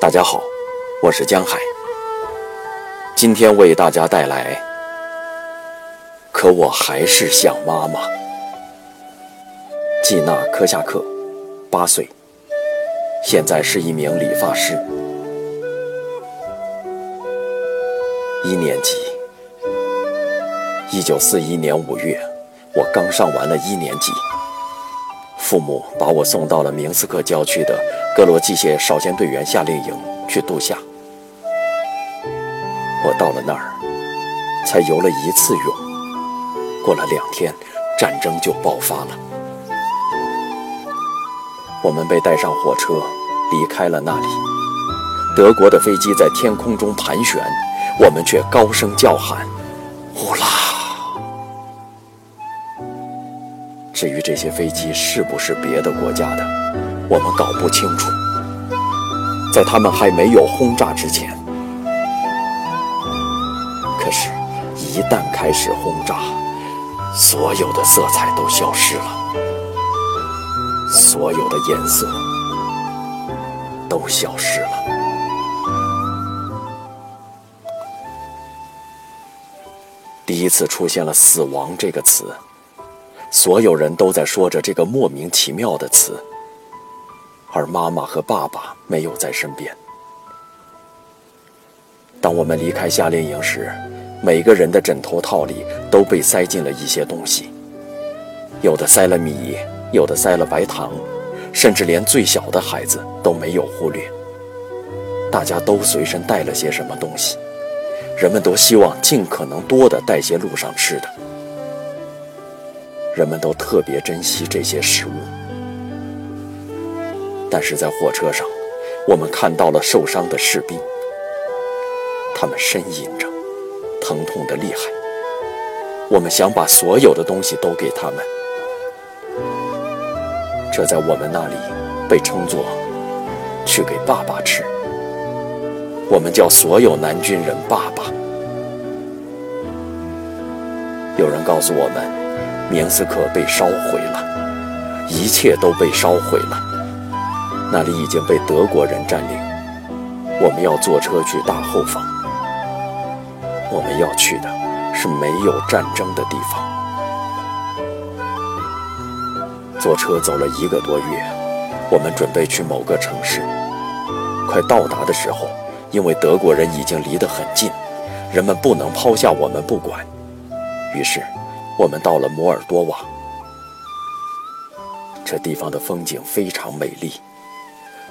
大家好，我是江海。今天为大家带来《可我还是想妈妈》。季娜·科夏克，八岁，现在是一名理发师。一年级，一九四一年五月，我刚上完了一年级。父母把我送到了明斯克郊区的格罗机械少先队员夏令营去度假。我到了那儿，才游了一次泳。过了两天，战争就爆发了。我们被带上火车，离开了那里。德国的飞机在天空中盘旋，我们却高声叫喊：“呼啦！”至于这些飞机是不是别的国家的，我们搞不清楚。在他们还没有轰炸之前，可是，一旦开始轰炸，所有的色彩都消失了，所有的颜色都消失了。第一次出现了“死亡”这个词。所有人都在说着这个莫名其妙的词，而妈妈和爸爸没有在身边。当我们离开夏令营时，每个人的枕头套里都被塞进了一些东西，有的塞了米，有的塞了白糖，甚至连最小的孩子都没有忽略。大家都随身带了些什么东西，人们都希望尽可能多的带些路上吃的。人们都特别珍惜这些食物，但是在火车上，我们看到了受伤的士兵，他们呻吟着，疼痛的厉害。我们想把所有的东西都给他们，这在我们那里被称作“去给爸爸吃”。我们叫所有男军人爸爸。有人告诉我们。明斯克被烧毁了，一切都被烧毁了。那里已经被德国人占领。我们要坐车去大后方。我们要去的是没有战争的地方。坐车走了一个多月，我们准备去某个城市。快到达的时候，因为德国人已经离得很近，人们不能抛下我们不管。于是。我们到了摩尔多瓦，这地方的风景非常美丽，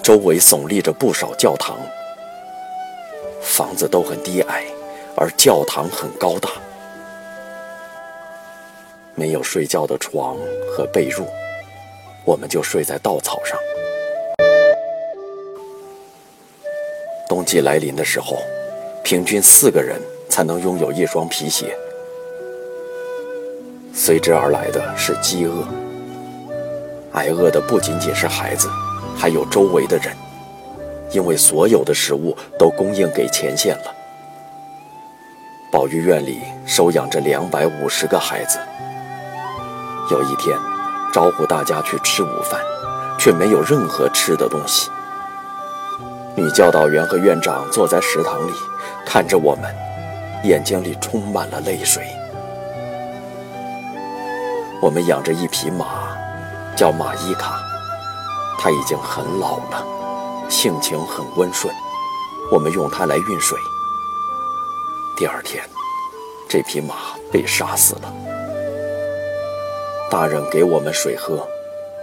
周围耸立着不少教堂，房子都很低矮，而教堂很高大。没有睡觉的床和被褥，我们就睡在稻草上。冬季来临的时候，平均四个人才能拥有一双皮鞋。随之而来的是饥饿，挨饿的不仅仅是孩子，还有周围的人，因为所有的食物都供应给前线了。保育院里收养着两百五十个孩子。有一天，招呼大家去吃午饭，却没有任何吃的东西。女教导员和院长坐在食堂里，看着我们，眼睛里充满了泪水。我们养着一匹马，叫马伊卡，它已经很老了，性情很温顺。我们用它来运水。第二天，这匹马被杀死了。大人给我们水喝，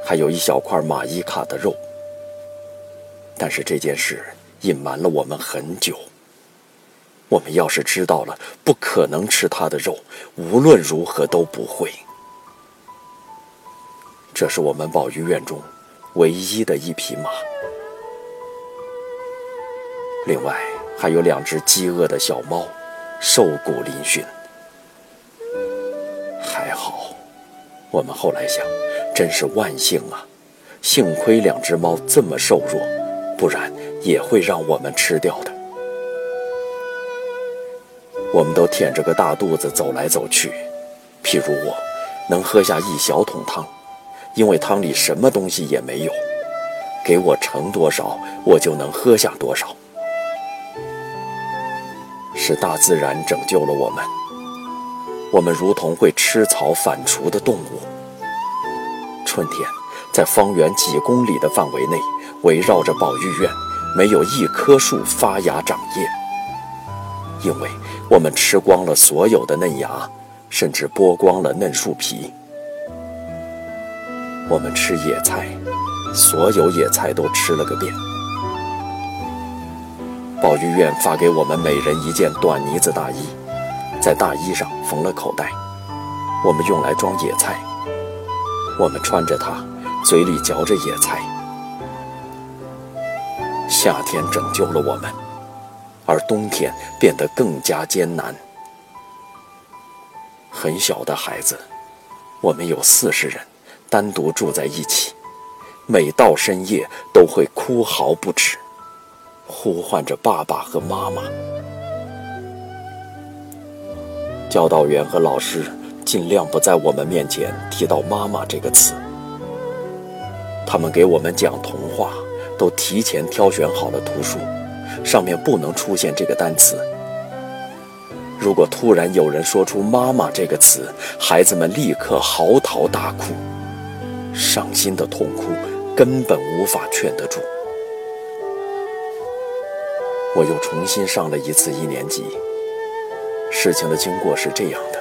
还有一小块马伊卡的肉。但是这件事隐瞒了我们很久。我们要是知道了，不可能吃它的肉，无论如何都不会。这是我们保育院中唯一的一匹马，另外还有两只饥饿的小猫，瘦骨嶙峋。还好，我们后来想，真是万幸啊！幸亏两只猫这么瘦弱，不然也会让我们吃掉的。我们都舔着个大肚子走来走去，譬如我，能喝下一小桶汤。因为汤里什么东西也没有，给我盛多少，我就能喝下多少。是大自然拯救了我们，我们如同会吃草反刍的动物。春天，在方圆几公里的范围内，围绕着保育院，没有一棵树发芽长叶，因为我们吃光了所有的嫩芽，甚至剥光了嫩树皮。我们吃野菜，所有野菜都吃了个遍。保育院发给我们每人一件短呢子大衣，在大衣上缝了口袋，我们用来装野菜。我们穿着它，嘴里嚼着野菜。夏天拯救了我们，而冬天变得更加艰难。很小的孩子，我们有四十人。单独住在一起，每到深夜都会哭嚎不止，呼唤着爸爸和妈妈。教导员和老师尽量不在我们面前提到“妈妈”这个词。他们给我们讲童话，都提前挑选好了图书，上面不能出现这个单词。如果突然有人说出“妈妈”这个词，孩子们立刻嚎啕大哭。伤心的痛哭，根本无法劝得住。我又重新上了一次一年级。事情的经过是这样的：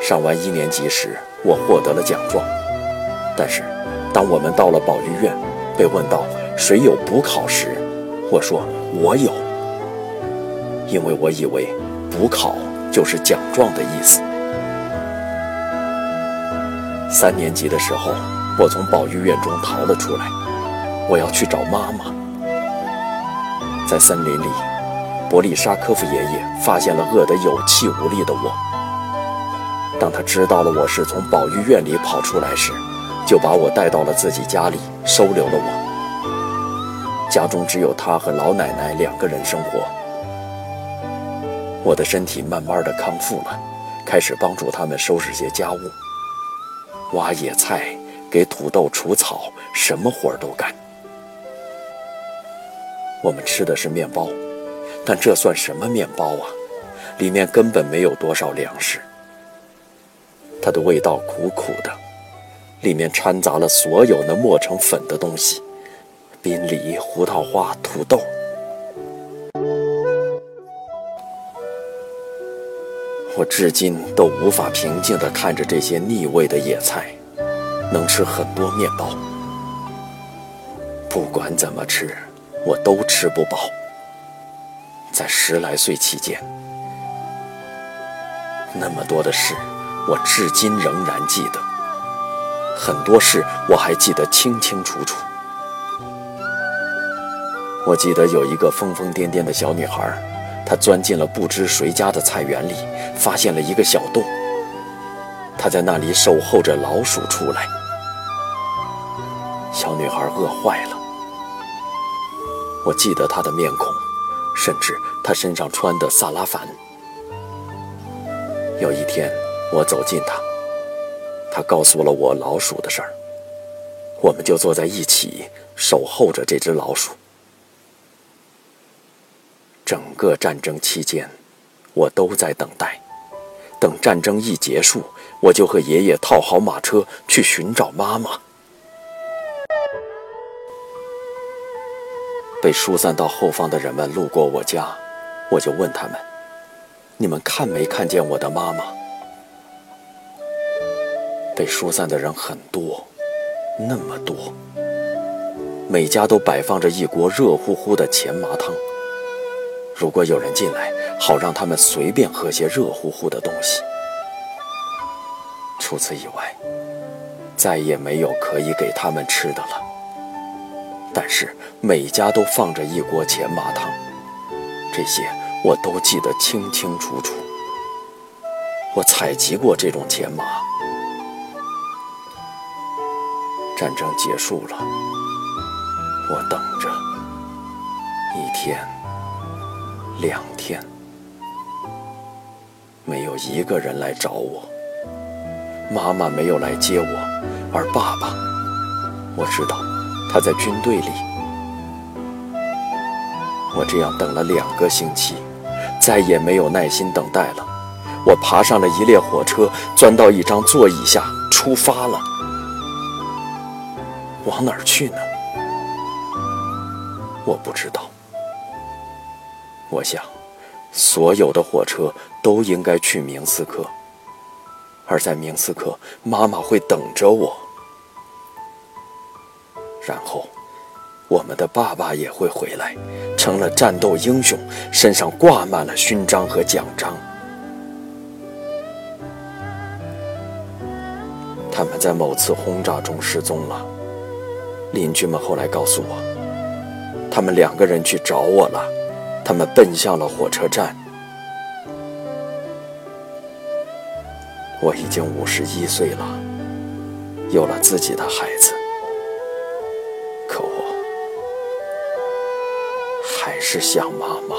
上完一年级时，我获得了奖状。但是，当我们到了保育院，被问到谁有补考时，我说我有，因为我以为补考就是奖状的意思。三年级的时候，我从保育院中逃了出来，我要去找妈妈。在森林里，伯利沙科夫爷爷发现了饿得有气无力的我。当他知道了我是从保育院里跑出来时，就把我带到了自己家里，收留了我。家中只有他和老奶奶两个人生活。我的身体慢慢的康复了，开始帮助他们收拾些家务。挖野菜，给土豆除草，什么活儿都干。我们吃的是面包，但这算什么面包啊？里面根本没有多少粮食。它的味道苦苦的，里面掺杂了所有能磨成粉的东西：冰梨、胡桃花、土豆。我至今都无法平静地看着这些腻味的野菜，能吃很多面包。不管怎么吃，我都吃不饱。在十来岁期间，那么多的事，我至今仍然记得。很多事我还记得清清楚楚。我记得有一个疯疯癫癫的小女孩。她钻进了不知谁家的菜园里，发现了一个小洞。他在那里守候着老鼠出来。小女孩饿坏了。我记得她的面孔，甚至她身上穿的萨拉凡。有一天，我走近她，她告诉了我老鼠的事儿。我们就坐在一起，守候着这只老鼠。整个战争期间，我都在等待。等战争一结束，我就和爷爷套好马车去寻找妈妈。被疏散到后方的人们路过我家，我就问他们：“你们看没看见我的妈妈？”被疏散的人很多，那么多，每家都摆放着一锅热乎乎的甜麻汤。如果有人进来，好让他们随便喝些热乎乎的东西。除此以外，再也没有可以给他们吃的了。但是每家都放着一锅钱麻汤，这些我都记得清清楚楚。我采集过这种钱麻。战争结束了，我等着一天。两天，没有一个人来找我。妈妈没有来接我，而爸爸，我知道，他在军队里。我这样等了两个星期，再也没有耐心等待了。我爬上了一列火车，钻到一张座椅下，出发了。往哪儿去呢？我不知道。我想，所有的火车都应该去明斯克，而在明斯克，妈妈会等着我。然后，我们的爸爸也会回来，成了战斗英雄，身上挂满了勋章和奖章。他们在某次轰炸中失踪了。邻居们后来告诉我，他们两个人去找我了。他们奔向了火车站。我已经五十一岁了，有了自己的孩子，可我还是想妈妈。